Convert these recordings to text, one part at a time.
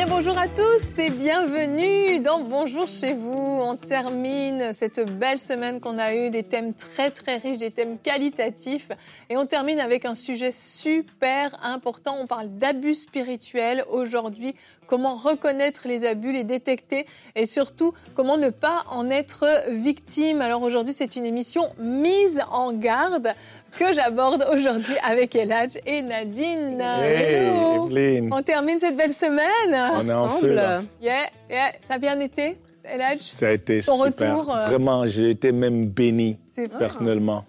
Bien bonjour à tous et bienvenue dans Bonjour chez vous. On termine cette belle semaine qu'on a eue, des thèmes très très riches, des thèmes qualitatifs et on termine avec un sujet super important. On parle d'abus spirituels aujourd'hui, comment reconnaître les abus, les détecter et surtout comment ne pas en être victime. Alors aujourd'hui c'est une émission mise en garde que j'aborde aujourd'hui avec Eladj et Nadine. Hey, Hello. On termine cette belle semaine On est en feu, ensemble. là. Yeah, yeah. Ça a bien été, Eladj Ça a été Ton super. retour, euh, Vraiment, j'ai été même béni personnellement.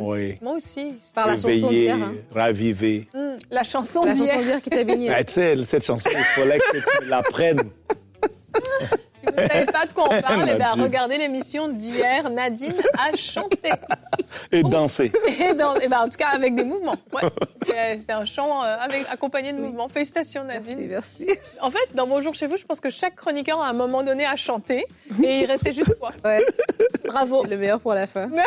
Oui. Moi aussi. Par la chanson Éveillé, d'hier. hein. ravivé. Mm. La chanson La d'hier. chanson d'hier qui t'a béni. Ah, tu sais, cette chanson, il fallait que tu la prennes. Vous ne savez pas de quoi on parle, eh ben, Nadine. regardez l'émission d'hier. Nadine a chanté. et danser. Et dans, eh ben, en tout cas, avec des mouvements. Ouais. C'était un chant euh, avec, accompagné de mouvements. Félicitations, Nadine. Merci, merci. En fait, dans Bonjour chez vous, je pense que chaque chroniqueur, à un moment donné, a chanté. Et il restait juste toi. Ouais, Bravo. le meilleur pour la fin.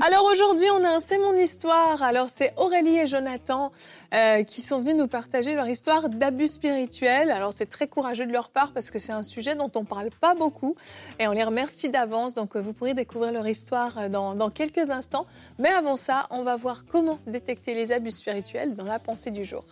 Alors aujourd'hui, on a un C'est mon histoire. Alors c'est Aurélie et Jonathan euh, qui sont venus nous partager leur histoire d'abus spirituels. Alors c'est très courageux de leur part parce que c'est un sujet dont on parle pas beaucoup et on les remercie d'avance. Donc vous pourrez découvrir leur histoire euh, dans quelques instants. Mais avant ça, on va voir comment détecter les abus spirituels dans la pensée du jour.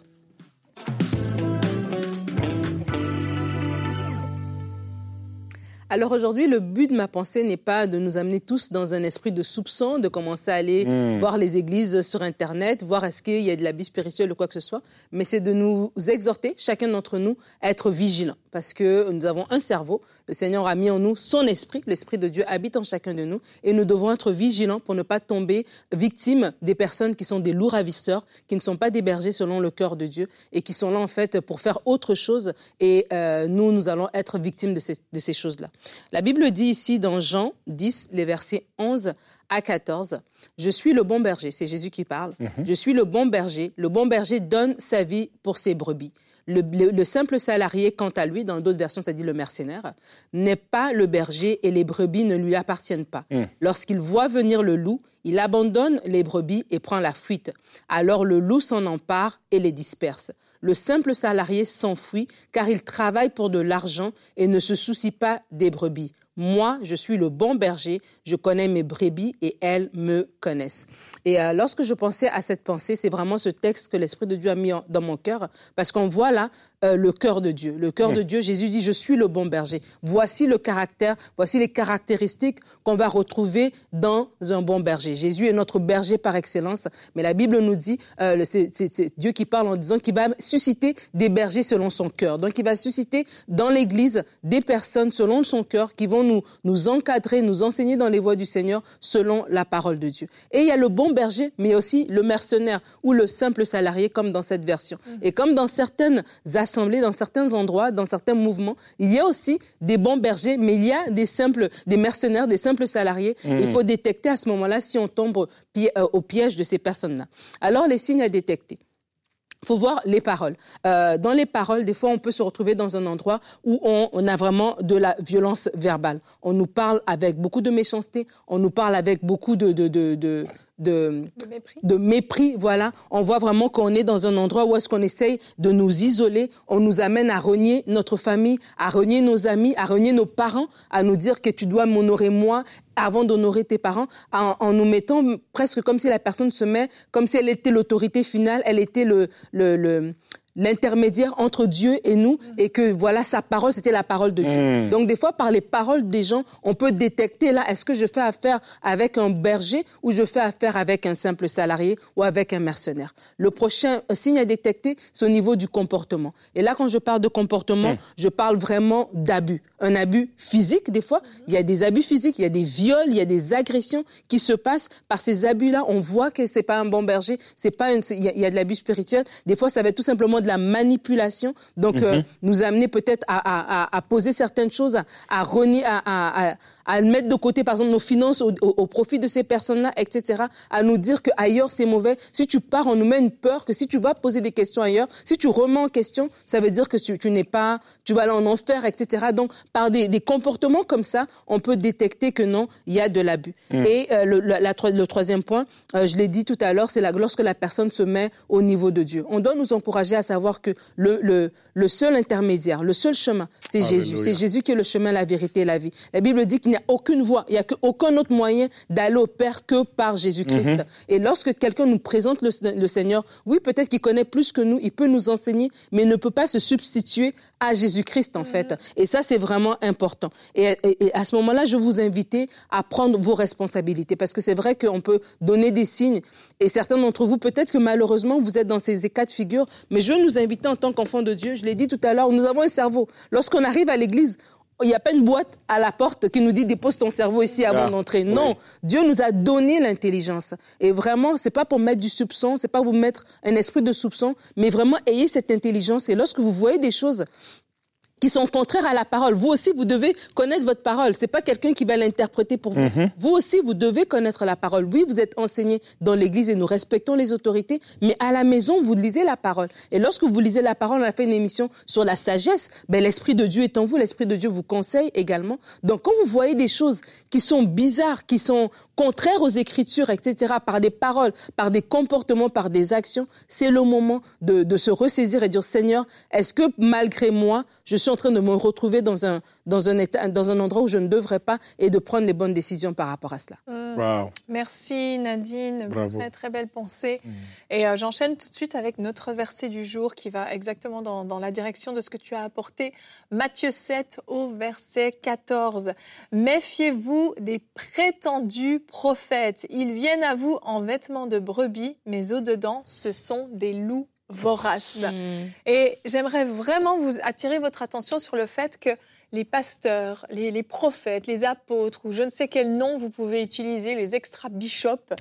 Alors aujourd'hui, le but de ma pensée n'est pas de nous amener tous dans un esprit de soupçon, de commencer à aller Mm. voir les églises sur Internet, voir est-ce qu'il y a de l'abus spirituel ou quoi que ce soit, mais c'est de nous exhorter, chacun d'entre nous, à être vigilants, parce que nous avons un cerveau, le Seigneur a mis en nous son esprit, l'esprit de Dieu habite en chacun de nous, et nous devons être vigilants pour ne pas tomber victimes des personnes qui sont des lourds ravisseurs, qui ne sont pas des bergers selon le cœur de Dieu, et qui sont là en fait pour faire autre chose, et euh, nous, nous allons être victimes de ces, de ces choses-là. La Bible dit ici dans Jean 10, les versets 11 à 14, Je suis le bon berger, c'est Jésus qui parle. Je suis le bon berger. Le bon berger donne sa vie pour ses brebis. Le, le- le simple salarié, quant à lui, dans d'autres versions, ça dit le mercenaire, n'est pas le berger et les brebis ne lui appartiennent pas. Mm. Lorsqu'il voit venir le loup, il abandonne les brebis et prend la fuite. Alors le loup s'en empare et les disperse. Le simple salarié s'enfuit car il travaille pour de l'argent et ne se soucie pas des brebis. Moi, je suis le bon berger, je connais mes brebis et elles me connaissent. Et euh, lorsque je pensais à cette pensée, c'est vraiment ce texte que l'Esprit de Dieu a mis dans mon cœur, parce qu'on voit là euh, le cœur de Dieu. Le cœur de Dieu, Jésus dit, je suis le bon berger. Voici le caractère, voici les caractéristiques qu'on va retrouver dans un bon berger. Jésus est notre berger par excellence, mais la Bible nous dit, euh, c'est Dieu qui parle en disant qu'il va susciter des bergers selon son cœur. Donc il va susciter dans l'Église des personnes selon son cœur qui vont nous, nous encadrer, nous enseigner dans les voies du Seigneur selon la parole de Dieu. Et il y a le bon berger, mais aussi le mercenaire ou le simple salarié, comme dans cette version. Et comme dans certaines assemblées, dans certains endroits, dans certains mouvements, il y a aussi des bons bergers, mais il y a des simples, des mercenaires, des simples salariés. Il faut détecter à ce moment-là si on tombe pi- euh, au piège de ces personnes-là. Alors, les signes à détecter faut voir les paroles. Euh, dans les paroles, des fois, on peut se retrouver dans un endroit où on, on a vraiment de la violence verbale. On nous parle avec beaucoup de méchanceté, on nous parle avec beaucoup de, de, de, de, de, mépris. de mépris, voilà. On voit vraiment qu'on est dans un endroit où est-ce qu'on essaye de nous isoler. On nous amène à renier notre famille, à renier nos amis, à renier nos parents, à nous dire que tu dois m'honorer moi avant d'honorer tes parents, en, en nous mettant presque comme si la personne se met, comme si elle était l'autorité finale, elle était le, le, le- l'intermédiaire entre Dieu et nous, et que voilà, sa parole, c'était la parole de Dieu. Mm. Donc des fois, par les paroles des gens, on peut détecter là, est-ce que je fais affaire avec un berger ou je fais affaire avec un simple salarié ou avec un mercenaire? Le prochain signe à détecter, c'est au niveau du comportement. Et là, quand je parle de comportement, je parle vraiment d'abus. Un abus physique, des fois, il y a des abus physiques, il y a des viols, il y a des agressions qui se passent. Par ces abus-là, on voit que c'est pas un bon berger, c'est pas une- il y, a- il y a de l'abus spirituel. Des fois, ça va être tout simplement de la manipulation, donc Mhm. euh, nous amener peut-être à, à- à- à poser certaines choses, à, à renier, à, mettre de côté, par exemple, nos finances au, au- au profit de ces personnes-là, etc. À nous dire que ailleurs c'est mauvais. Si tu pars, on nous met une peur que si tu vas poser des questions ailleurs, si tu remets en question, ça veut dire que tu, tu n'es pas, tu vas aller en enfer, etc. Donc, par des, des comportements comme ça, on peut détecter que non, il y a de l'abus. Et euh, le, la- la tro- le troisième point, euh, je l'ai dit tout à l'heure, c'est lorsque la personne se met au niveau de Dieu. On doit nous encourager à savoir que le, le, le seul intermédiaire, le seul chemin, c'est Jésus. C'est Jésus qui est le chemin, la vérité et la vie. La Bible dit qu'il n'y a aucune voie, il n'y a que- aucun autre moyen d'aller au Père que par Jésus-Christ. Et lorsque quelqu'un nous présente le, le Seigneur, oui, peut-être qu'il connaît plus que nous, il peut nous enseigner, mais il ne peut pas se substituer à Jésus-Christ, en fait. Et ça, c'est vraiment important. Et, et- et à ce moment-là, je vous invite à prendre vos responsabilités, parce que c'est vrai qu'on peut donner des signes, et certains d'entre vous, peut-être que malheureusement, vous êtes dans ces cas de figure, mais je nous inviter en tant qu'enfants de Dieu, je l'ai dit tout à l'heure, nous avons un cerveau. Lorsqu'on arrive à l'église, il n'y a pas une boîte à la porte qui nous dit dépose ton cerveau ici avant Ah, d'entrer. Non, oui. Dieu nous a donné l'intelligence. Et vraiment, c'est pas pour mettre du soupçon, c'est pas vous mettre un esprit de soupçon, mais vraiment ayez cette intelligence. Et lorsque vous voyez des choses qui sont contraires à la parole. Vous aussi, vous devez connaître votre parole. C'est pas quelqu'un qui va l'interpréter pour vous. Vous aussi, vous devez connaître la parole. Oui, vous êtes enseigné dans l'église et nous respectons les autorités, mais à la maison, vous lisez la parole. Et lorsque vous lisez la parole, on a fait une émission sur la sagesse, ben, l'esprit de Dieu est en vous, l'esprit de Dieu vous conseille également. Donc, quand vous voyez des choses qui sont bizarres, qui sont contraires aux écritures, etc., par des paroles, par des comportements, par des actions, c'est le moment de, de se ressaisir et dire, Seigneur, est-ce que malgré moi, je suis en train de me retrouver dans un, dans un, état, dans un endroit où je ne devrais pas et de prendre les bonnes décisions par rapport à cela. Wow. Merci Nadine, Bravo. très très belle pensée. Et euh, j'enchaîne tout de suite avec notre verset du jour qui va exactement dans, dans la direction de ce que tu as apporté. Matthieu 7 au verset 14. Méfiez-vous des prétendus prophètes. Ils viennent à vous en vêtements de brebis, mais au-dedans, ce sont des loups voraces. Et j'aimerais vraiment vous attirer votre attention sur le fait que les pasteurs, les, les prophètes, les apôtres, ou je ne sais quel nom vous pouvez utiliser, les extra-bishops,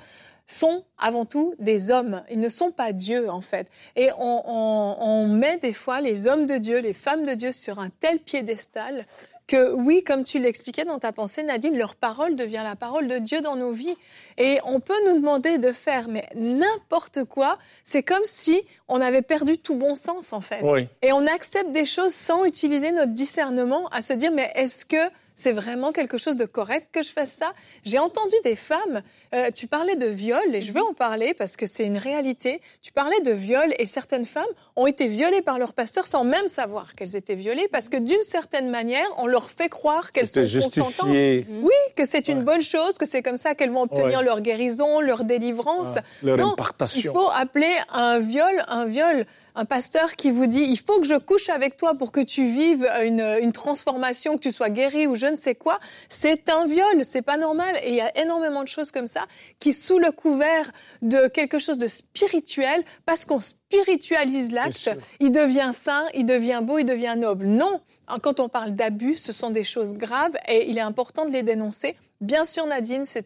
sont avant tout des hommes. Ils ne sont pas Dieu, en fait. Et on, on- on met des fois les hommes de Dieu, les femmes de Dieu sur un tel piédestal que oui, comme tu l'expliquais dans ta pensée, Nadine, leur parole devient la parole de Dieu dans nos vies. Et on peut nous demander de faire, mais n'importe quoi. C'est comme si on avait perdu tout bon sens, en fait. Oui. Et on accepte des choses sans utiliser notre discernement à se dire, mais est-ce que c'est vraiment quelque chose de correct que je fasse ça J'ai entendu des femmes, euh, tu parlais de viol, et je veux en parler parce que c'est une réalité. Tu parlais de viol, et certaines femmes ont été violées par leur pasteur sans même savoir qu'elles étaient violées, parce que d'une certaine manière, on leur fait croire qu'elles sont consentantes. justifié. Oui, que c'est une Ouais. bonne chose, que c'est comme ça qu'elles vont obtenir Ouais. leur guérison, leur délivrance. Ah, leur Non, impartation. Il faut appeler un viol un viol. Un pasteur qui vous dit il faut que je couche avec toi pour que tu vives une, une transformation, que tu sois guéri ou je ne sais quoi, c'est un viol, c'est pas normal. Et il y a énormément de choses comme ça qui, sous le couvert de quelque chose de spirituel, parce qu'on spiritualise l'acte, il devient saint, il devient beau, il devient noble. Non, Hein, quand on parle d'abus, ce sont des choses graves et il est important de les dénoncer. Bien sûr, Nadine, c'est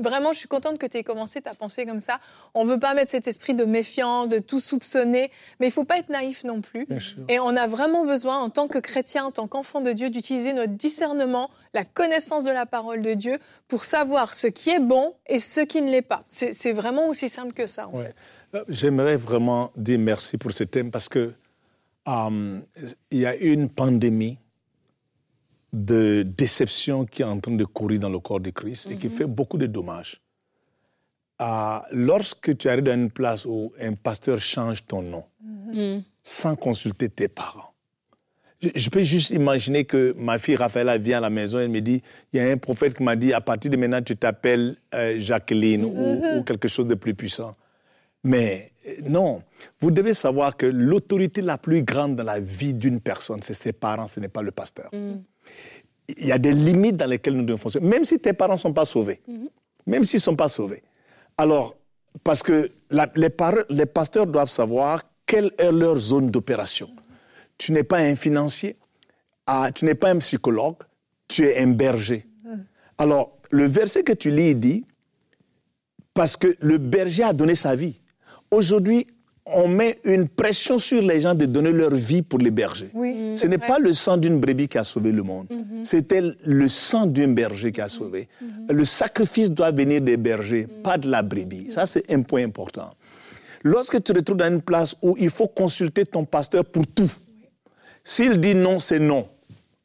Vraiment, je suis contente que tu aies commencé ta pensée comme ça. On veut pas mettre cet esprit de méfiance, de tout soupçonner, mais il faut pas être naïf non plus. Et on a vraiment besoin, en tant que chrétien, en tant qu'enfant de Dieu, d'utiliser notre discernement, la connaissance de la parole de Dieu pour savoir ce qui est bon et ce qui ne l'est pas. C'est vraiment aussi simple que ça, en Ouais. fait. Euh, J'aimerais vraiment dire merci pour ce thème parce que euh, il y a une pandémie de déception qui est en train de courir dans le corps de Christ et qui fait beaucoup de dommages. Euh, lorsque tu arrives dans une place où un pasteur change ton nom Mm. sans consulter tes parents, je, je peux juste imaginer que ma fille Raphaël vient à la maison et elle me dit il y a un prophète qui m'a dit à partir de maintenant tu t'appelles euh, Jacqueline ou- ou quelque chose de plus puissant. Mais euh, non, vous devez savoir que l'autorité la plus grande dans la vie d'une personne, c'est ses parents, ce n'est pas le pasteur. Il y a des limites dans lesquelles nous devons fonctionner, même si tes parents ne sont pas sauvés. Même s'ils ne sont pas sauvés. Alors, parce que la- les, pasteurs doivent savoir quelle est leur zone d'opération. Tu n'es pas un financier, ah, tu n'es pas un psychologue, tu es un berger. Alors, le verset que tu lis dit, parce que le berger a donné sa vie. Aujourd'hui, on met une pression sur les gens de donner leur vie pour les bergers. Oui, Ce n'est pas le sang d'une brebis qui a sauvé le monde. C'était le sang d'un berger qui a sauvé. Le sacrifice doit venir des bergers, pas de la brebis. Ça, c'est un point important. Lorsque tu te retrouves dans une place où il faut consulter ton pasteur pour tout, s'il dit non, c'est non.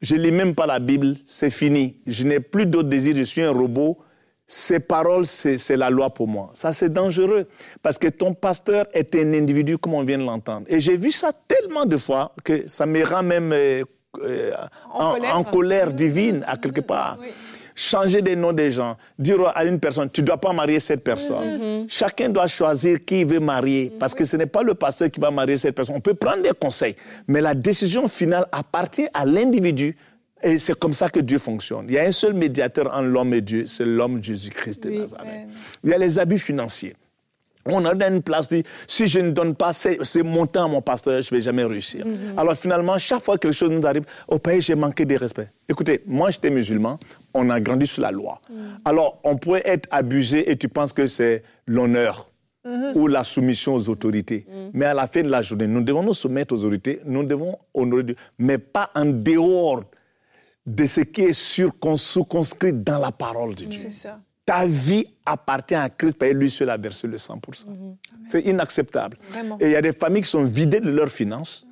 Je lis même pas la Bible, c'est fini. Je n'ai plus d'autres désirs, je suis un robot. Ces paroles, c'est la loi pour moi. Ça, c'est dangereux parce que ton pasteur est un individu comme on vient de l'entendre. Et j'ai vu ça tellement de fois que ça me rend même euh, euh, En en, colère. en colère divine à quelque part. Oui. Changer des noms des gens, dire à une personne, tu ne dois pas marier cette personne. Chacun doit choisir qui il veut marier, parce que ce n'est pas le pasteur qui va marier cette personne. On peut prendre des conseils, mais la décision finale appartient à l'individu. Et c'est comme ça que Dieu fonctionne. Il y a un seul médiateur entre l'homme et Dieu, c'est l'homme Jésus-Christ de Oui. Nazareth. Il y a les abus financiers. On a une place dit, si je ne donne pas ces, ces montants à mon pasteur, je ne vais jamais réussir. Alors finalement, chaque fois que quelque chose nous arrive, au pays, j'ai manqué de respect. Écoutez, moi j'étais musulman, on a grandi sous la loi. Alors on pourrait être abusé et tu penses que c'est l'honneur ou la soumission aux autorités. Mais à la fin de la journée, nous devons nous soumettre aux autorités, nous devons honorer Dieu, mais pas en dehors de ce qui est circonscrit dans la parole de Dieu. Ça. Ta vie appartient à Christ parce que lui seul a versé le 100%. C'est inacceptable. Vraiment. Et il y a des familles qui sont vidées de leurs finances.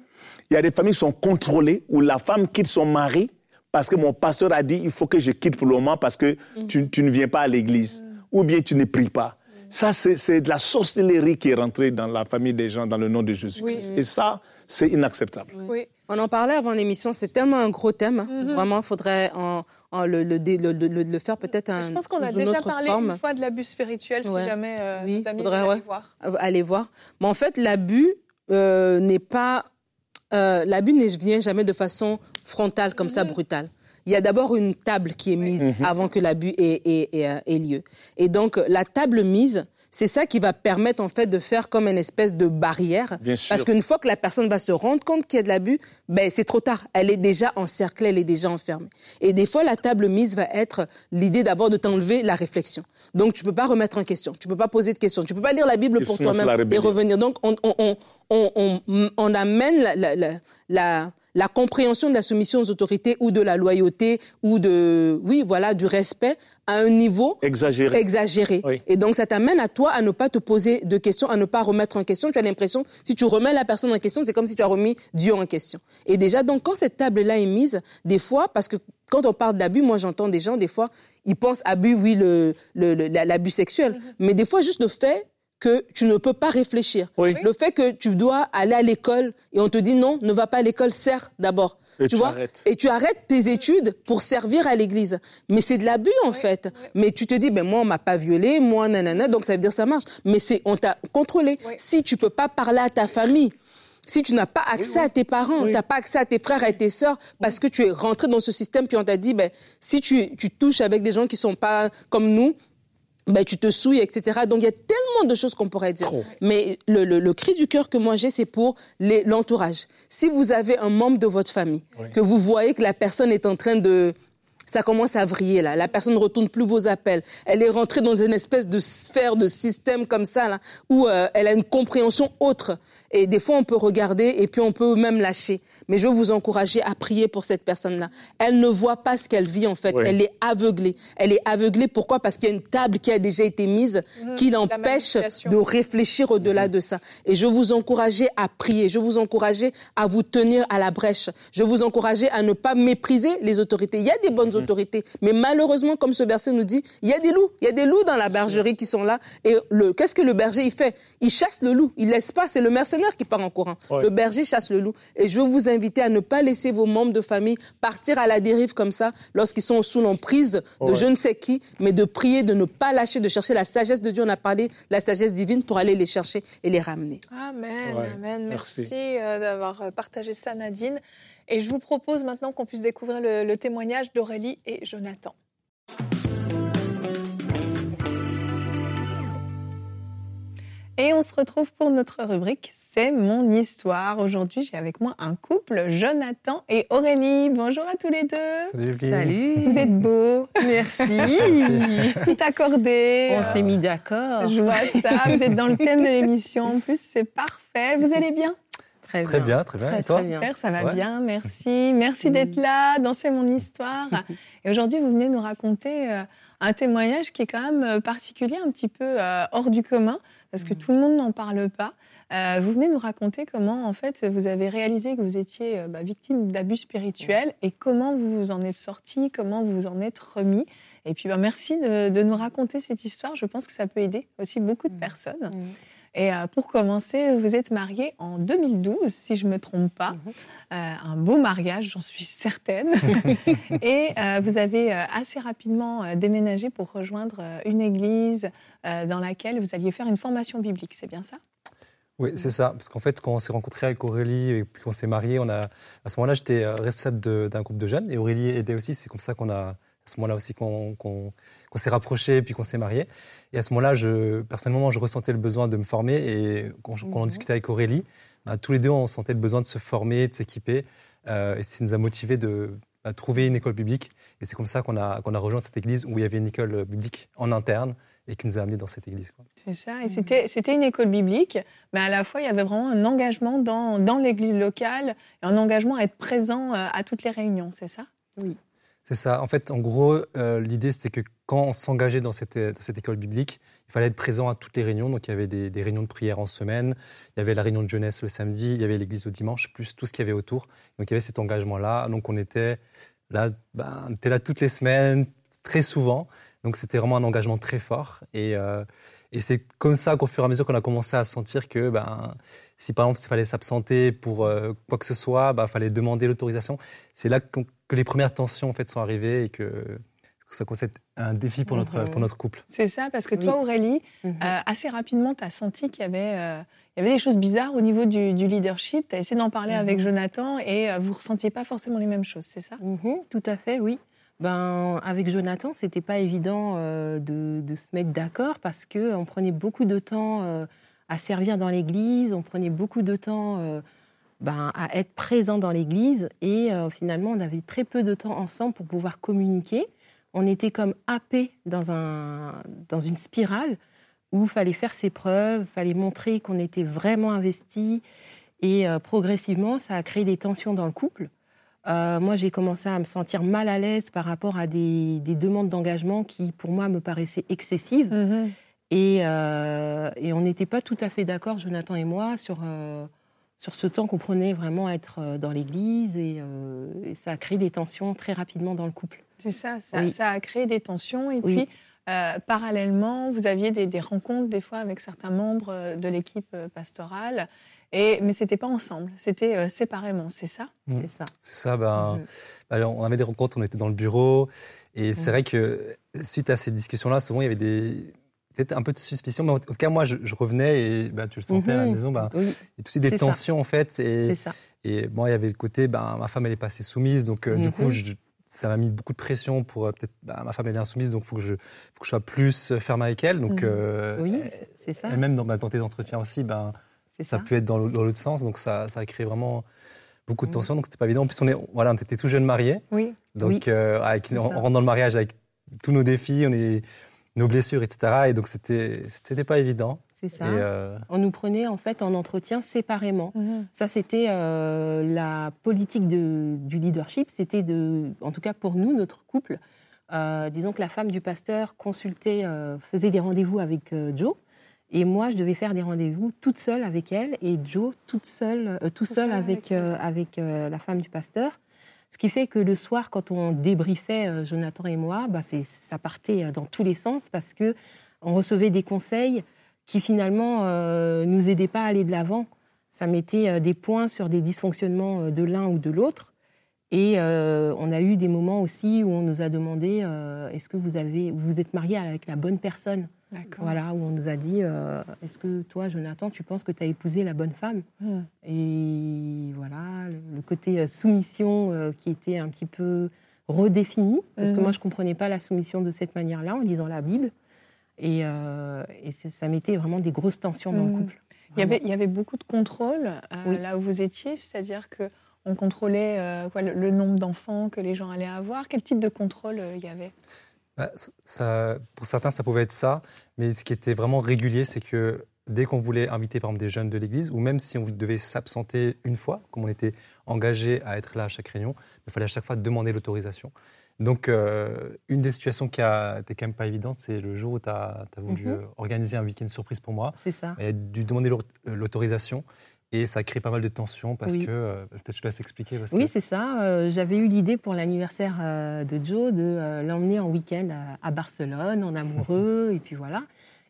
Il y a des familles qui sont contrôlées où la femme quitte son mari parce que mon pasteur a dit il faut que je quitte pour le moment parce que tu, tu ne viens pas à l'église ou bien tu ne pries pas. Ça, c'est de la sorcellerie qui est rentrée dans la famille des gens dans le nom de Jésus-Christ. Et ça, c'est inacceptable. Oui. On en parlait avant l'émission, c'est tellement un gros thème. hein. Vraiment, il faudrait en, en le, le, dé- le- le- le- le faire peut-être un, Je pense qu'on a déjà autre parlé forme. une fois de l'abus spirituel, si jamais euh, Oui, nos amis faudrait, aller ouais. voir. Allez voir. Mais en fait, l'abus euh, n'est pas. euh, l'abus ne vient jamais de façon frontale, comme ça, brutale. Il y a d'abord une table qui est mise avant que l'abus ait, ait- ait, ait lieu. Et donc, la table mise, c'est ça qui va permettre, en fait, de faire comme une espèce de barrière. Bien sûr. Parce qu'une fois que la personne va se rendre compte qu'il y a de l'abus, ben, c'est trop tard. Elle est déjà encerclée, elle est déjà enfermée. Et des fois, la table mise va être l'idée d'abord de t'enlever la réflexion. Donc, tu peux pas remettre en question. Tu peux pas poser de questions. Tu peux pas lire la Bible Et pour toi-même et revenir. Donc, on, on, on, on, on, on amène la, la, la, la, la compréhension de la soumission aux autorités ou de la loyauté ou de, oui, voilà, du respect à un niveau Exagéré. exagéré. Oui. Et donc, ça t'amène à toi à ne pas te poser de questions, à ne pas remettre en question. Tu as l'impression, si tu remets la personne en question, c'est comme si tu as remis Dieu en question. Et déjà, donc, quand cette table-là est mise, des fois, parce que quand on parle d'abus, moi, j'entends des gens, des fois, ils pensent abus, oui, le, le, le- l'abus sexuel. Mais des fois, juste le fait que tu ne peux pas réfléchir. Oui. Le fait que tu dois aller à l'école et on te dit non, ne va pas à l'école, sers d'abord. Et tu vois? arrêtes. Et tu arrêtes tes études pour servir à l'église. Mais c'est de l'abus en fait. Mais tu te dis ben moi on m'a pas violé, moi nanana, donc ça veut dire ça marche. Mais c'est on t'a contrôlé. Oui. Si tu peux pas parler à ta famille, si tu n'as pas accès à tes parents, tu n'as pas accès à tes frères et à tes sœurs parce que tu es rentré dans ce système puis on t'a dit ben si tu tu touches avec des gens qui sont pas comme nous, ben, tu te souilles, etc. Donc, il y a tellement de choses qu'on pourrait dire. Trop. Mais le, le- le cri du cœur que moi j'ai, c'est pour les- l'entourage. Si vous avez un membre de votre famille, Oui. que vous voyez que la personne est en train de... Ça commence à vriller, là. La personne ne retourne plus vos appels. Elle est rentrée dans une espèce de sphère, de système comme ça, là, où euh, elle a une compréhension autre. Et des fois, on peut regarder et puis on peut même lâcher. Mais je veux vous encourager à prier pour cette personne-là. Elle ne voit pas ce qu'elle vit, en fait. Oui. Elle est aveuglée. Elle est aveuglée. Pourquoi? Parce qu'il y a une table qui a déjà été mise qui l'empêche de réfléchir au-delà de ça. Et je vous encourager à prier. Je vous encourager à vous tenir à la brèche. Je vous encourager à ne pas mépriser les autorités. Il y a des bonnes autorités, mais malheureusement, comme ce verset nous dit, il y a des loups. Il y a des loups dans la bergerie qui sont là. Et le, qu'est-ce que le berger il fait? Il chasse le loup. Il laisse pas. C'est le mercenaire qui part en courant. Ouais. Le berger chasse le loup. Et je veux vous inviter à ne pas laisser vos membres de famille partir à la dérive comme ça lorsqu'ils sont sous l'emprise de Ouais. je ne sais qui, mais de prier, de ne pas lâcher, de chercher la sagesse de Dieu. On a parlé de la sagesse divine pour aller les chercher et les ramener. Amen, Ouais, amen. Merci, merci. euh, d'avoir partagé ça, Nadine. Et je vous propose maintenant qu'on puisse découvrir le, le témoignage d'Aurélie et Jonathan. Et on se retrouve pour notre rubrique C'est mon histoire. Aujourd'hui, j'ai avec moi un couple, Jonathan et Aurélie. Bonjour à tous les deux. Salut, Salut. Vous êtes beaux. Merci. Tout accordé. On s'est mis d'accord. Je vois ça. Vous êtes dans le thème de l'émission. En plus, c'est parfait. Vous allez bien? Très bien. Très bien, très bien. Très, Et toi. Super, ça va Ouais. bien, merci. Merci d'être là, dans C'est mon histoire. Et aujourd'hui, vous venez nous raconter euh, un témoignage qui est quand même euh, particulier, un petit peu euh, hors du commun, parce que tout le monde n'en parle pas. Vous venez nous raconter comment, en fait, vous avez réalisé que vous étiez bah, victime d'abus spirituels et comment vous vous en êtes sorti, comment vous vous en êtes remis. Et puis, bah, merci de, de nous raconter cette histoire. Je pense que ça peut aider aussi beaucoup de personnes. Et euh, pour commencer, vous êtes mariés en 2012, si je ne me trompe pas. Mhm. Euh, un beau mariage, j'en suis certaine. et euh, vous avez euh, assez rapidement euh, déménagé pour rejoindre euh, une église euh, dans laquelle vous alliez faire une formation biblique, c'est bien ça? Oui, c'est ça. Parce qu'en fait, quand on s'est rencontrés avec Aurélie et puis qu'on s'est mariés, on a, à ce moment-là, j'étais responsable d'un groupe de jeunes et Aurélie aidait aussi. C'est comme ça qu'on a, à ce moment-là aussi, qu'on s'est rapprochés et puis qu'on s'est mariés. Et à ce moment-là, je, personnellement, je ressentais le besoin de me former et quand, je- quand on Mhm. discutait avec Aurélie, bah, tous les deux, on sentait le besoin de se former, de s'équiper. Euh, et ça nous a motivés de bah, trouver une école biblique. Et c'est comme ça qu'on a, qu'on a rejoint cette église où il y avait une école biblique en interne et qui nous a amenés dans cette église. C'est ça. Et c'était, c'était une école biblique, mais à la fois, il y avait vraiment un engagement dans, dans l'église locale et un engagement à être présent euh, à toutes les réunions, c'est ça? C'est ça. En fait, en gros, euh, l'idée, c'était que quand on s'engageait dans cette, école biblique, il fallait être présent à toutes les réunions. Donc, il y avait des, réunions de prière en semaine, il y avait la réunion de jeunesse le samedi, il y avait l'église le dimanche, plus tout ce qu'il y avait autour. Donc, il y avait cet engagement-là. Donc, on était là, ben, on était là toutes les semaines, très souvent. Donc, c'était vraiment un engagement très fort. Et, euh, c'est comme ça qu'au fur et à mesure qu'on a commencé à sentir que, ben, si par exemple, il fallait s'absenter pour euh, quoi que ce soit, il fallait demander l'autorisation. C'est là qu'on- que les premières tensions en fait sont arrivées et que, ça être un défi pour notre, Mhm. pour notre couple. C'est ça, parce que toi, Oui. Aurélie, Mhm. Euh, assez rapidement, tu as senti qu'il y avait, euh, il y avait des choses bizarres au niveau du, du leadership. Tu as essayé d'en parler Mhm. avec Jonathan et euh, vous ressentiez pas forcément les mêmes choses, c'est ça? Mhm, tout à fait, oui. Ben, avec Jonathan, c'était pas évident euh, de, de se mettre d'accord parce que on prenait beaucoup de temps euh, à servir dans l'église, on prenait beaucoup de temps euh, ben, à être présent dans l'église et euh, finalement, on avait très peu de temps ensemble pour pouvoir communiquer. On était comme happés dans, un, dans une spirale où il fallait faire ses preuves, il fallait montrer qu'on était vraiment investis et euh, progressivement, ça a créé des tensions dans le couple. Euh, moi, j'ai commencé à me sentir mal à l'aise par rapport à des, des demandes d'engagement qui, pour moi, me paraissaient excessives. Et, euh, et on n'était pas tout à fait d'accord, Jonathan et moi, sur, sur ce temps qu'on prenait vraiment à être euh, dans l'église. Et, euh, et ça a créé des tensions très rapidement dans le couple. C'est ça, ça, Oui. ça a créé des tensions. Et Oui. puis, euh, parallèlement, vous aviez des, des rencontres des fois avec certains membres de l'équipe pastorale. Et, mais c'était pas ensemble, c'était euh, séparément, c'est ça? C'est ça. C'est ça, ben, Mhm. alors, on avait des rencontres, on était dans le bureau. Et c'est Mhm. vrai que suite à ces discussions-là, souvent, il y avait des. Peut-être un peu de suspicion, mais en tout cas, moi, je, je revenais et ben, tu le sentais à la Mhm. maison, Oui, il y a aussi des ça. tensions, en fait. Et, bon, il y avait le côté, ben, ma femme, elle est pas assez soumise, donc euh, du Mhm. coup, je- ça m'a mis beaucoup de pression pour euh, peut-être, ma femme, elle est insoumise, donc il faut, que je- faut que je sois plus euh, ferme avec elle. Donc, Mhm. euh, Oui, c'est- ça. et même dans, dans tes entretiens aussi, ben, ça ça. peut être dans l'au- dans l'autre sens, donc ça, ça a créé vraiment beaucoup de Mhm. tensions, donc c'était pas évident. En plus, on, est, voilà, on était tout jeunes mariés, Oui. donc Oui. euh, avec, C'est on, ça. rentre dans le mariage avec tous nos défis, on est, nos blessures, etc. Et donc, c'était c'était pas évident. C'est ça. Et, euh, On nous prenait en fait en entretien séparément. Ça, c'était euh, la politique de- du leadership. C'était de, en tout cas pour nous, notre couple. euh, disons que la femme du pasteur consultait, euh, faisait des rendez-vous avec euh, Joe, et moi, je devais faire des rendez-vous toute seule avec elle, et Joe toute seule, euh, tout seul seul avec avec euh, avec euh, la femme du pasteur. Ce qui fait que le soir, quand on débriefait euh, Jonathan et moi, bah, ça partait euh, dans tous les sens parce que on recevait des conseils qui finalement euh, nous aidaient pas à aller de l'avant. Ça mettait euh, des points sur des dysfonctionnements de l'un ou de l'autre. Et on a eu des moments aussi où on nous a demandé est-ce que vous avez vous êtes marié avec la bonne personne? Voilà, où on nous a dit euh, est-ce que toi, Jonathan, tu penses que tu as épousé la bonne femme Hmm. Et voilà, le, le côté euh, soumission euh, qui était un petit peu redéfini, parce que Mhm. moi, je ne comprenais pas la soumission de cette manière-là en lisant la Bible. Et, ça mettait vraiment des grosses tensions dans le mmh. couple. Il y, avait, il y avait beaucoup de contrôles là où vous étiez, c'est-à-dire que on contrôlait quoi, le, nombre d'enfants que les gens allaient avoir. Quel type de contrôle il y avait? Bah, ça, Pour certains, ça pouvait être ça, mais ce qui était vraiment régulier, c'est que dès qu'on voulait inviter par exemple des jeunes de l'église, ou même si on devait s'absenter une fois, comme on était engagé à être là à chaque réunion, il fallait à chaque fois demander l'autorisation. Donc, euh, une des situations qui a été quand même pas évidente, c'est le jour où tu as, voulu mhm. organiser un week-end surprise pour moi. C'est ça. Et dû demander l'autorisation. Et ça crée pas mal de tensions parce que, peut-être je te laisse expliquer. oui, c'est ça. J'avais eu l'idée pour l'anniversaire de Joe de l'emmener en week-end à, Barcelone, en amoureux, et puis voilà.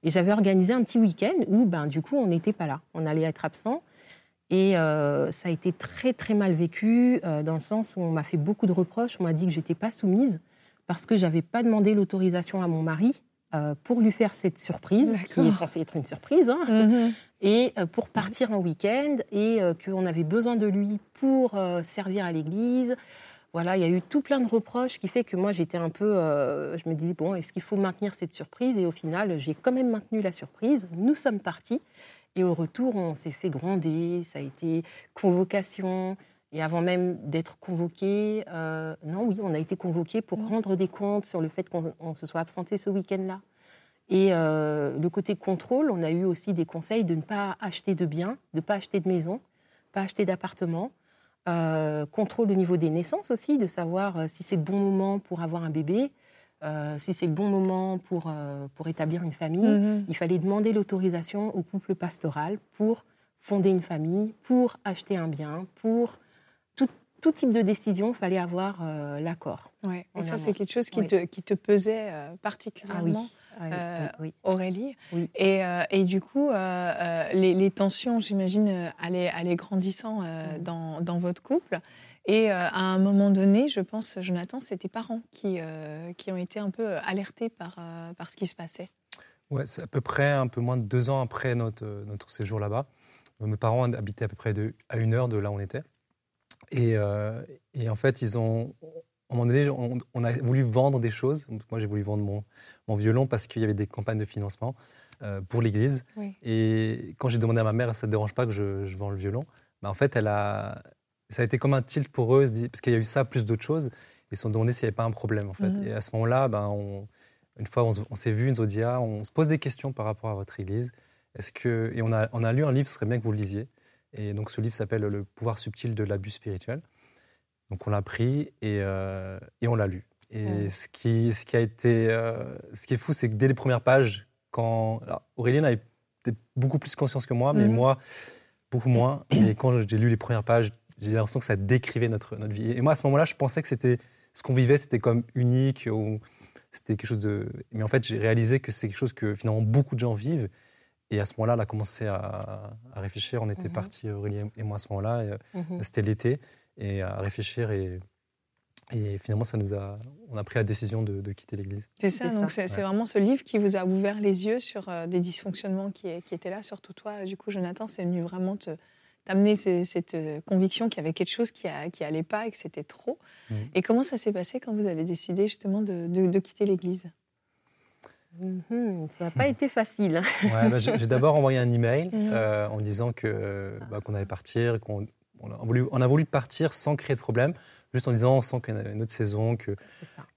Et j'avais organisé un petit week-end où, ben, du coup, on n'était pas là. On allait être absent. Et euh, ça a été très, très mal vécu, euh, dans le sens où on m'a fait beaucoup de reproches. On m'a dit que j'étais pas soumise parce que j'avais pas demandé l'autorisation à mon mari euh, pour lui faire cette surprise, qui est censée être une surprise, hein, mhm. et pour partir en week-end, et qu'on avait besoin de lui pour servir à l'église. Voilà, il y a eu tout plein de reproches qui fait que moi j'étais un peu, je me disais bon, est-ce qu'il faut maintenir cette surprise? Et au final, j'ai quand même maintenu la surprise. Nous sommes partis. Et au retour, on s'est fait gronder, ça a été convocation. Et avant même d'être convoqué, euh, non, oui, on a été convoqué pour mmh. rendre des comptes sur le fait qu'on se soit absenté ce week-end-là. Et euh, le côté contrôle, on a eu aussi des conseils de ne pas acheter de biens, de ne pas acheter de maison, pas acheter d'appartement. Euh, contrôle au niveau des naissances aussi, de savoir si c'est le bon moment pour avoir un bébé. Si c'est le bon moment pour, pour établir une famille, mhm. il fallait demander l'autorisation au couple pastoral pour fonder une famille, pour acheter un bien, pour tout, type de décision, il fallait avoir euh, l'accord. Ouais. Et ça, c'est quelque chose qui, te, qui te pesait particulièrement. Ah oui. Aurélie. Et, et, du coup, les, les, tensions, j'imagine, allaient, allaient, grandissant dans, dans, votre couple. Et euh, à un moment donné, je pense, Jonathan, c'est tes parents qui, euh, qui ont été un peu alertés par, euh, par ce qui se passait. Ouais, c'est à peu près un peu moins de deux ans après notre, notre séjour là-bas. Mes parents habitaient à peu près de, à une heure de là où on était. Et, et en fait, ils ont, à un moment donné, on, a voulu vendre des choses. Moi, j'ai voulu vendre mon, mon violon parce qu'il y avait des campagnes de financement pour l'église. Et quand j'ai demandé à ma mère, ça ne dérange pas que je, je vends le violon, mais en fait, elle a, ça a été comme un tilt pour eux, parce qu'il y a eu ça plus d'autres choses. Ils se sont demandé s'il n'y avait pas un problème, en fait. Mhm. Et à ce moment-là, ben, une fois, on, s'est vu, on se dit, ah, on se pose des questions par rapport à votre église. Est-ce que... Et on a, on a lu un livre, ce serait bien que vous le lisiez. Et donc, ce livre s'appelle Le pouvoir subtil de l'abus spirituel. Donc, on l'a pris et, euh, et on l'a lu. Et ce, qui, ce qui a été... Euh, ce qui est fou, c'est que dès les premières pages, quand... Alors, Aurélien avait beaucoup plus conscience que moi, mais mhm. moi, beaucoup moins. Et quand j'ai lu les premières pages, j'ai l'impression que ça décrivait notre, notre vie. Et moi, à ce moment-là, je pensais que c'était ce qu'on vivait, c'était comme unique, ou c'était quelque chose de. Mais en fait, j'ai réalisé que c'est quelque chose que finalement beaucoup de gens vivent. Et à ce moment-là, on a commencé à, réfléchir. On était mhm. partis, Aurélie et moi, à ce moment-là. Mhm. C'était l'été. Et à réfléchir. Et, et finalement, ça nous a, on a pris la décision de, quitter l'Église. C'est ça, donc c'est vraiment ce livre qui vous a ouvert les yeux sur euh, des dysfonctionnements qui, qui, étaient là, surtout toi. Du coup, Jonathan, c'est venu vraiment te, t'amener cette euh, conviction qu'il y avait quelque chose qui, n'allait allait pas et que c'était trop. Mm. Et comment ça s'est passé quand vous avez décidé justement de, quitter l'Église? Mm-hmm. Ça n'a pas été facile. Bah, j'ai d'abord envoyé un email mm. euh, en disant que bah, qu'on allait partir, qu'on on a, voulu, on a, voulu, partir sans créer de problème, juste en disant on sent qu'il y a une autre saison, que,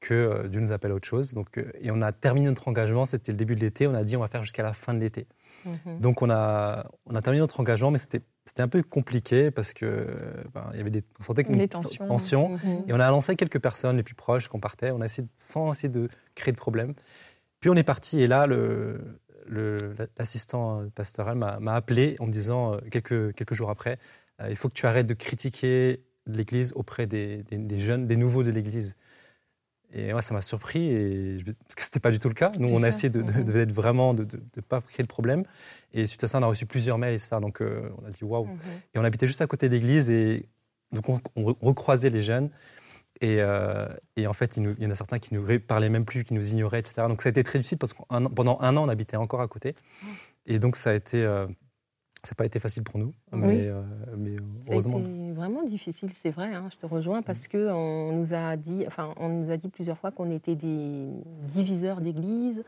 que euh, Dieu nous appelle à autre chose. Donc, et on a terminé notre engagement, c'était le début de l'été, on a dit on va faire jusqu'à la fin de l'été. Mm-hmm. Donc on a, on a terminé notre engagement, mais c'était c'était un peu compliqué parce que ben, il y avait des, on sentait une tension. Mhm. Et on a lancé quelques personnes les plus proches qu'on partait. On a essayé sans essayer de créer de problème. Puis on est parti et là l'assistant pastoral m'a appelé en me disant euh, quelques, quelques jours après, euh, il faut que tu arrêtes de critiquer l'Église auprès des, des, jeunes, des nouveaux de l'Église. Et moi, ça m'a surpris, et parce que ce n'était pas du tout le cas. Nous, on a essayé de, de, mhm. vraiment, de ne pas créer le problème. Et suite à ça, on a reçu plusieurs mails, et ça. Donc, euh, on a dit waouh. Mhm. Et on habitait juste à côté de l'église, et donc on, recroisait les jeunes. Et, euh, et en fait, il, y en a certains qui nous parlaient même plus, qui nous ignoraient, etc. Donc, ça a été très difficile parce que pendant un an, on habitait encore à côté. Et donc, ça a été. Euh, ça n'a pas été facile pour nous, mais, euh, mais heureusement. C'était vraiment difficile, c'est vrai. Hein, je te rejoins parce que on nous a dit, enfin, on nous a dit plusieurs fois qu'on était des diviseurs d'église,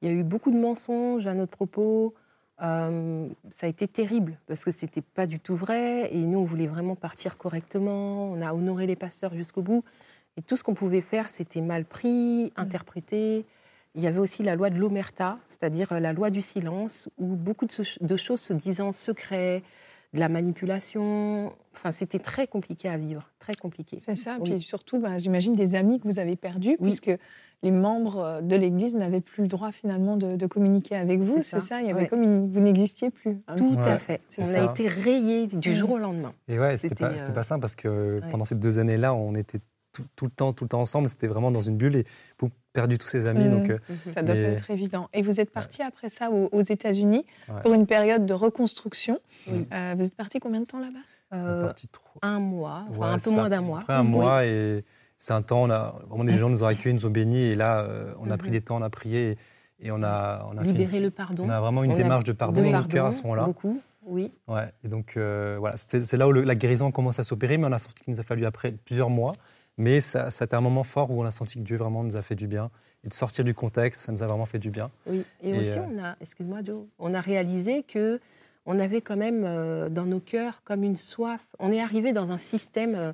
Il y a eu beaucoup de mensonges à notre propos. Euh, ça a été terrible parce que c'était pas du tout vrai et nous on voulait vraiment partir correctement. On a honoré les pasteurs jusqu'au bout et tout ce qu'on pouvait faire c'était mal pris, interprété. Il y avait aussi la loi de l'omerta, c'est-à-dire la loi du silence où beaucoup de, choses se disaient en secret, de la manipulation. Enfin, c'était très compliqué à vivre, très compliqué. C'est ça. et Puis surtout, bah, j'imagine des amis que vous avez perdus, puisque les membres euh, de l'Église n'avaient plus le droit finalement de, communiquer avec vous. C'est ça. Il y avait comme vous n'existiez plus. Tout à fait. On a été rayés du jour au lendemain. Et ouais, c'était pas, euh, pas simple parce que pendant ces deux années-là, on était tout, le temps, tout le temps ensemble. C'était vraiment dans une bulle et vous perdu tous ses amis. Donc, euh, ça doit pas être évident. Et vous êtes parti après ça aux, États-Unis pour une période de reconstruction. Euh, vous êtes parti combien de temps là-bas? Euh, Un mois, enfin un peu moins d'un mois. Après un mois et c'est un temps. On a vraiment des gens nous ont accueillis, nous ont bénis et là on a pris des temps, on a prié et, on a on a libéré le pardon. On a vraiment une démarche de pardon dans le cœur à ce moment-là. Beaucoup. Oui. Ouais. Et donc voilà, c'est là où la guérison commence à s'opérer, mais on a sorti qu'il nous a fallu après plusieurs mois. Mais ça, ça a été un moment fort où on a senti que Dieu vraiment nous a fait du bien. Et de sortir du contexte, ça nous a vraiment fait du bien. Oui, et, aussi, euh, on a, excuse-moi Joe, on a réalisé que on avait quand même euh, dans nos cœurs comme une soif. On est arrivé dans un système euh,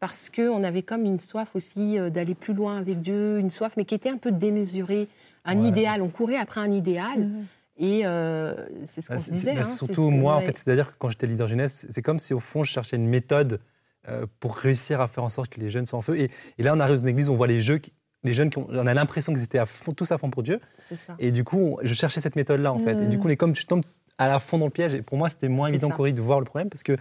parce qu'on avait comme une soif aussi d'aller plus loin avec Dieu, une soif, mais qui était un peu démesurée, un idéal. On courait après un idéal. Mhm. Et c'est ce qu'on se disait. Hein, surtout moi, en fait, c'est-à-dire que quand j'étais leader jeunesse, c'est comme si au fond je cherchais une méthode euh, pour réussir à faire en sorte que les jeunes soient en feu. Et, là, on arrive dans une église où on voit les jeux, les jeunes, qui on a l'impression qu'ils étaient à fond, tous à fond pour Dieu. Et du coup, je cherchais cette méthode-là, en fait. Et du mm. coup, on est comme, je tombe à la fond dans le piège. Et pour moi, c'était moins évident qu'Aurélie de voir le problème parce que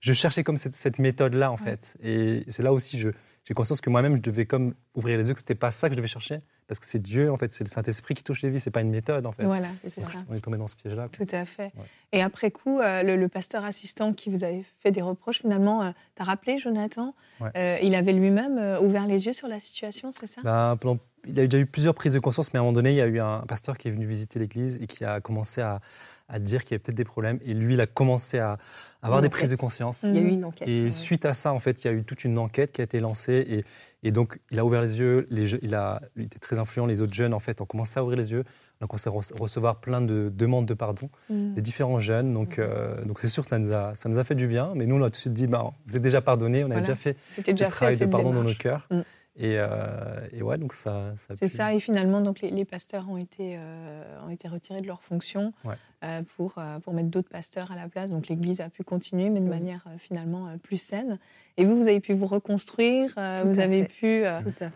je cherchais comme cette, cette méthode-là, en fait. Et c'est là aussi, j'ai conscience que moi-même, je devais comme ouvrir les yeux, que c'était pas ça que je devais chercher, parce que c'est Dieu, en fait, c'est le Saint-Esprit qui touche les vies, c'est pas une méthode, en fait. Voilà, c'est ça. On est tombé dans ce piège-là. Tout à fait. Et après coup, euh, le, pasteur assistant qui vous avait fait des reproches, finalement, euh, t'as rappelé, Jonathan, euh, il avait lui-même ouvert les yeux sur la situation, c'est ça? Ben, Il a déjà eu plusieurs prises de conscience, mais à un moment donné, il y a eu un pasteur qui est venu visiter l'église et qui a commencé à, à dire qu'il y avait peut-être des problèmes. Et lui, il a commencé à avoir des prises de conscience. Il y a eu une enquête. Et suite à ça, en fait, il y a eu toute une enquête qui a été lancée. Et, et donc, il a ouvert les yeux. Les, il, a, il était très influent. Les autres jeunes, en fait, ont commencé à ouvrir les yeux. On a commencé à recevoir plein de demandes de pardon mm. des différents jeunes. Donc, euh, donc c'est sûr que ça nous, a, ça nous a fait du bien. Mais nous, on a tout de suite dit, bah, vous êtes déjà pardonné. On a déjà fait le travail de pardon dans nos cœurs. Et, euh, et, ouais, donc ça. c'est ça. Et finalement, donc les, pasteurs ont été, euh, ont été retirés de leurs fonctions euh, pour, pour mettre d'autres pasteurs à la place. Donc l'Église a pu continuer, mais de manière finalement plus saine. Et vous, vous avez pu vous reconstruire, vous avez pu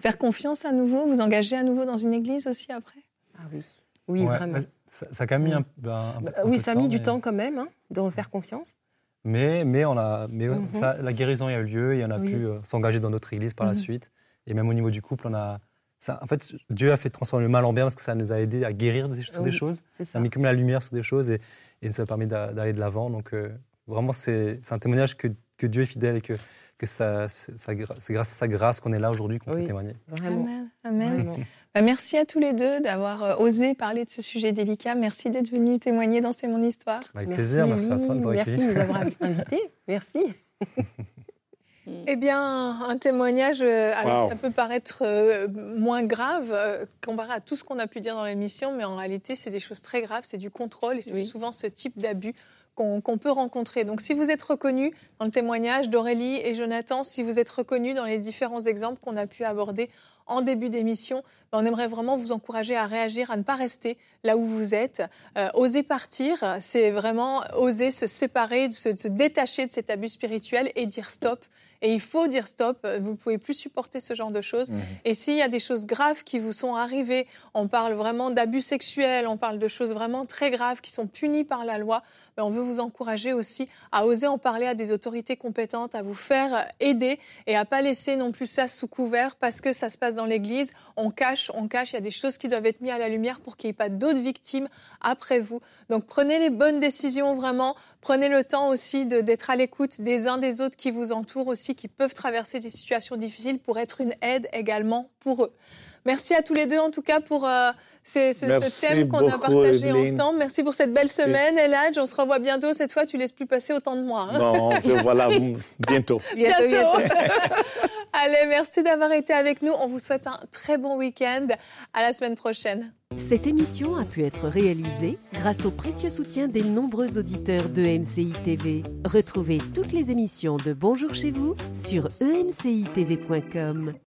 faire confiance à nouveau, vous engager à nouveau dans une Église aussi après? Ah oui. Oui, vraiment. Ça, ça, a quand même mis un, bah, Oui, ça a mis du temps quand même hein, de refaire confiance. Mais, mais, on a, mais mhm. ça, la guérison a eu lieu et on a pu s'engager dans notre église par la mhm. suite. Et même au niveau du couple, on a. Ça, en fait, Dieu a fait transformer le mal en bien parce que ça nous a aidé à guérir sur des choses. Ça. a mis comme la lumière sur des choses et, et ça a permis d'aller de l'avant. Donc, euh, vraiment, c'est un témoignage que, que, Dieu est fidèle et que, que ça, c'est grâce à sa grâce qu'on est là aujourd'hui qu'on peut témoigner. Amen. Amen. Bah, merci à tous les deux d'avoir euh, osé parler de ce sujet délicat. Merci d'être venus témoigner dans C'est mon histoire. Avec plaisir, merci à toi de nous avoir Merci de nous avoir invités. Merci. Eh bien, un témoignage, euh, alors ça peut paraître euh, moins grave euh, comparé à tout ce qu'on a pu dire dans l'émission, mais en réalité, c'est des choses très graves, c'est du contrôle et c'est souvent ce type d'abus qu'on peut rencontrer. Donc, si vous êtes reconnu dans le témoignage d'Aurélie et Jonathan, si vous êtes reconnu dans les différents exemples qu'on a pu aborder en début d'émission, ben, on aimerait vraiment vous encourager à réagir, à ne pas rester là où vous êtes. Euh, oser partir, c'est vraiment oser se séparer, se, se, détacher de cet abus spirituel et dire stop. Et il faut dire stop. Vous pouvez plus supporter ce genre de choses. Mmh. Et s'il y a des choses graves qui vous sont arrivées, on parle vraiment d'abus sexuels, on parle de choses vraiment très graves qui sont punies par la loi. Ben, on veut vous encourager aussi à oser en parler à des autorités compétentes, à vous faire aider et à pas laisser non plus ça sous couvert parce que ça se passe dans l'Église, on cache, on cache, il y a des choses qui doivent être mises à la lumière pour qu'il n'y ait pas d'autres victimes après vous. Donc prenez les bonnes décisions vraiment, prenez le temps aussi d'être à l'écoute des uns des autres qui vous entourent aussi, qui peuvent traverser des situations difficiles pour être une aide également pour eux. Merci à tous les deux, en tout cas, pour euh, ce, thème qu'on a partagé ensemble. Merci pour cette belle Merci. semaine, Eladj. On se revoit bientôt. Cette fois, tu laisses plus passer autant de mois. Hein. Non, je vois là, bientôt. Bientôt. Allez, merci d'avoir été avec nous. On vous souhaite un très bon week-end. À la semaine prochaine. Cette émission a pu être réalisée grâce au précieux soutien des nombreux auditeurs de MCI Retrouvez toutes les émissions de Bonjour chez vous sur emcitv.com.